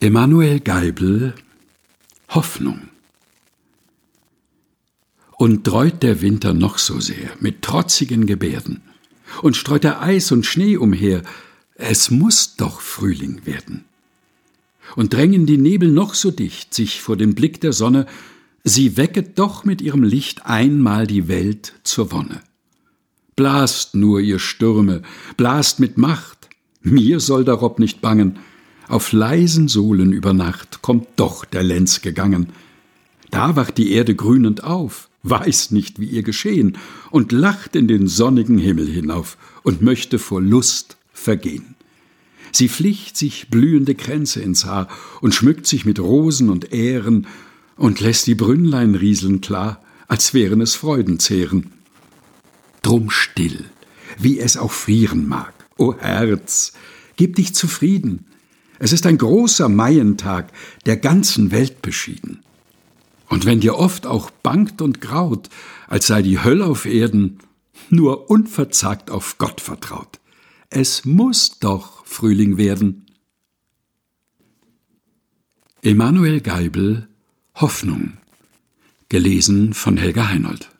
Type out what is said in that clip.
Emanuel Geibel Hoffnung Und dreut der Winter noch so sehr mit trotzigen Gebärden und streut er Eis und Schnee umher, es muss doch Frühling werden. Und drängen die Nebel noch so dicht sich vor den Blick der Sonne, sie wecket doch mit ihrem Licht einmal die Welt zur Wonne. Blast nur, ihr Stürme, blast mit Macht, mir soll darob nicht bangen, auf leisen Sohlen über Nacht kommt doch der Lenz gegangen. Da wacht die Erde grünend auf, weiß nicht, wie ihr geschehen, und lacht in den sonnigen Himmel hinauf und möchte vor Lust vergehen. Sie flicht sich blühende Kränze ins Haar und schmückt sich mit Rosen und Ähren und lässt die Brünnlein rieseln klar, als wären es Freudenzähren. Drum still, wie es auch frieren mag, o Herz, gib dich zufrieden, es ist ein großer Maientag, der ganzen Welt beschieden. Und wenn dir oft auch bangt und graut, als sei die Hölle auf Erden, nur unverzagt auf Gott vertraut. Es muss doch Frühling werden. Emanuel Geibel Hoffnung gelesen von Helga Heinold